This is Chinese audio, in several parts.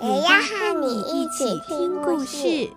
也要和你一起听故事。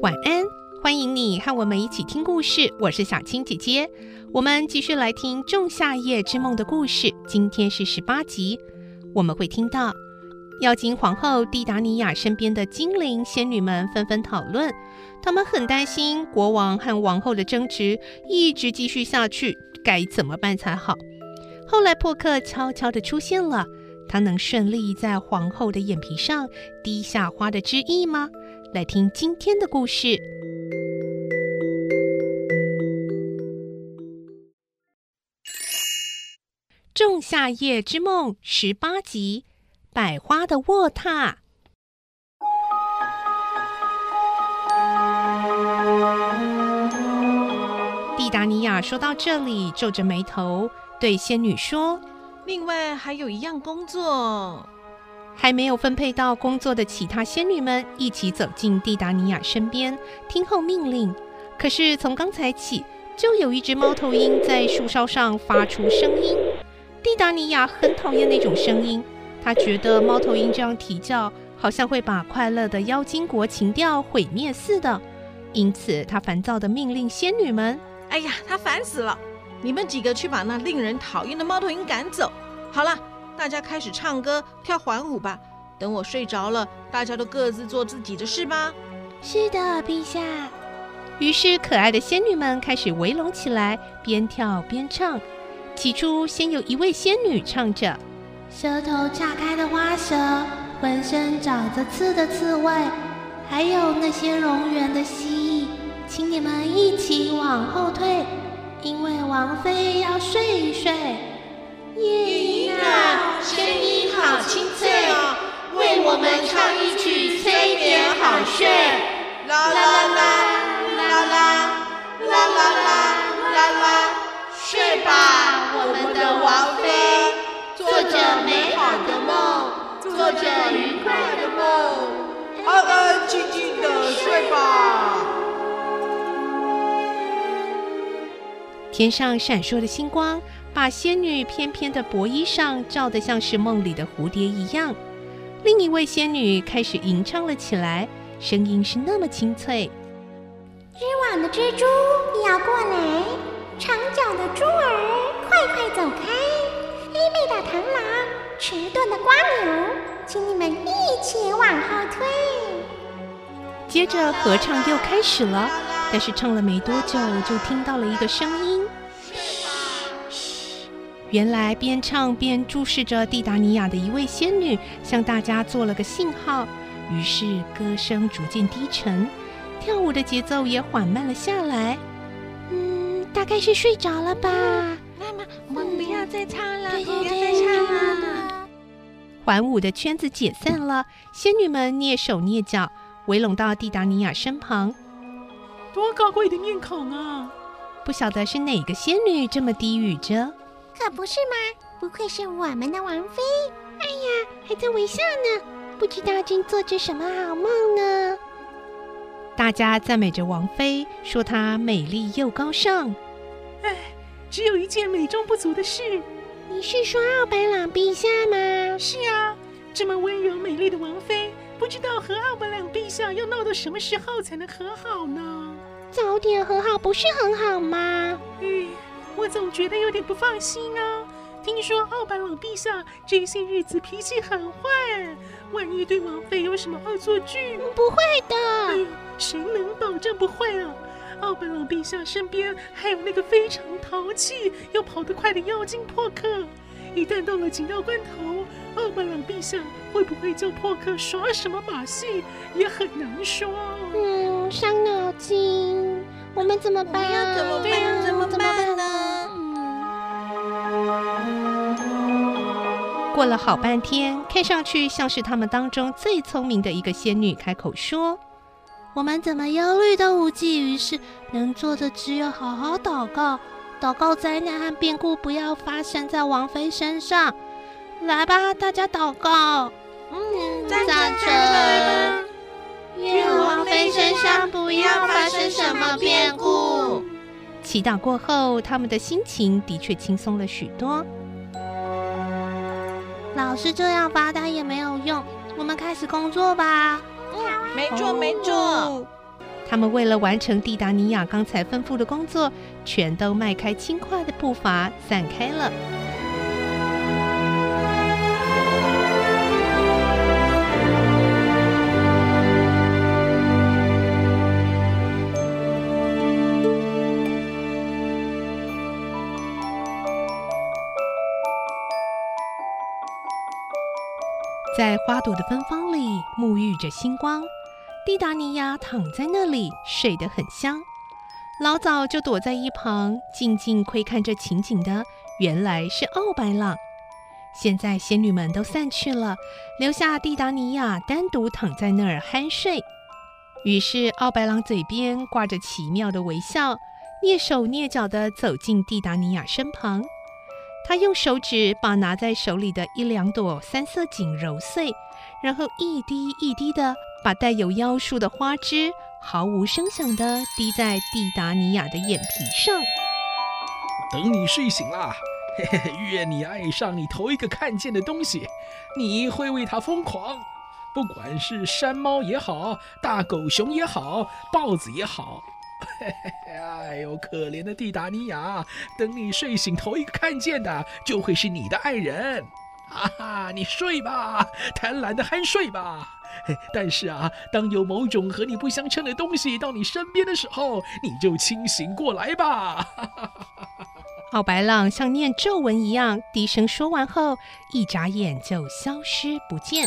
晚安，欢迎你和我们一起听故事。我是小青姐姐，我们继续来听《仲夏夜之梦》的故事。今天是十八集，我们会听到妖精皇后蒂达尼亚身边的精灵仙女们纷纷讨论，他们很担心国王和王后的争执一直继续下去，该怎么办才好？后来珀克悄悄地出现了，他能顺利在皇后的眼皮上滴下花的汁液吗？来听今天的故事，《仲夏夜之梦》十八集《百花的卧榻》。蒂达尼亚说到这里，皱着眉头对仙女说：“另外还有一样工作。”还没有分配到工作的其他仙女们一起走进蒂达尼亚身边，听候命令。可是从刚才起，就有一只猫头鹰在树梢上发出声音。蒂达尼亚很讨厌那种声音，她觉得猫头鹰这样啼叫，好像会把快乐的妖精国情调毁灭似的。因此，他烦躁地命令仙女们：“哎呀，他烦死了！你们几个去把那令人讨厌的猫头鹰赶走。好了。”大家开始唱歌、跳环舞吧。等我睡着了，大家都各自做自己的事吧。是的，陛下。于是，可爱的仙女们开始围拢起来，边跳边唱。起初，先有一位仙女唱着：“舌头炸开的花蛇，浑身长着刺的刺猬，还有那些蠑螈的蜥蜴，请你们一起往后退，因为王妃要睡一睡。”夜莺啊，声音好清脆哦，为我们唱一曲催眠好睡。啦啦啦啦啦啦啦啦啦啦，睡吧，着愉快的梦，安安静静的睡吧。天上闪烁的星光。把仙女翩翩的薄衣裳照得像是梦里的蝴蝶一样。另一位仙女开始吟唱了起来，声音是那么清脆。织网的蜘蛛要过来，长脚的猪儿快快走开，黑背的螳螂，迟钝的瓜牛，请你们一起往后退。接着合唱又开始了，但是唱了没多久，就听到了一个声音。原来边唱边注视着蒂达尼亚的一位仙女向大家做了个信号，于是歌声逐渐低沉，跳舞的节奏也缓慢了下来。嗯，大概是睡着了吧。妈妈，我们不要再唱了，对对对，不要再唱了。环舞的圈子解散了，仙女们蹑手蹑脚围拢到蒂达尼亚身旁。多高贵的面孔啊！不晓得是哪个仙女这么低语着。可不是吗？不愧是我们的王妃。哎呀，还在微笑呢，不知道正做着什么好梦呢。大家赞美着王妃，说她美丽又高尚。哎，只有一件美中不足的事。你是说奥白朗陛下吗？是啊，这么温柔美丽的王妃，不知道和奥白朗陛下要闹到什么时候才能和好呢？早点和好不是很好吗？嗯。我总觉得有点不放心啊！听说奥白朗陛下这些日子脾气很坏，万一对王妃有什么恶作剧，不会的。谁能保证不会啊？奥本朗陛下身边还有那个非常淘气又跑得快的妖精破克，一旦到了紧要关头，奥本朗陛下会不会叫破克耍什么马戏，也很难说。嗯，伤脑筋。我们怎么办？要怎么办？要、怎么办呢？过了好半天，看上去像是他们当中最聪明的一个仙女开口说：“我们怎么忧虑都无济于事，能做的只有好好祷告，祷告灾难和变故不要发生在王妃身上。来吧，大家祷告。嗯，赞成。愿王妃身上不要发生什么变故。祈祷过后，他们的心情的确轻松了许多。老是这样发呆也没有用，我们开始工作吧。嗯，没错没错。他们为了完成蒂达尼亚刚才吩咐的工作，全都迈开轻快的步伐，散开了。在花朵的芬芳里沐浴着星光，蒂达尼亚躺在那里睡得很香。老早就躲在一旁静静窥看这情景的，原来是奥白朗。现在仙女们都散去了，留下蒂达尼亚单独躺在那儿酣睡。于是奥白朗嘴边挂着奇妙的微笑，蹑手蹑脚地走进蒂达尼亚身旁。他用手指把拿在手里的一两朵三色堇揉碎，然后一滴一滴的把带有妖术的花枝毫无声响的滴在蒂达尼亚的眼皮上。等你睡醒了，嘿 嘿，愿你爱上你头一个看见的东西，你会为它疯狂，不管是山猫也好，大狗熊也好，豹子也好。嘿嘿 哎呦，可怜的蒂达尼亚！等你睡醒，头一个看见的就会是你的爱人。哈哈，你睡吧，贪婪的酣睡吧。但是啊，当有某种和你不相称的东西到你身边的时候，你就清醒过来吧。好白浪像念咒文一样低声说完后，一眨眼就消失不见。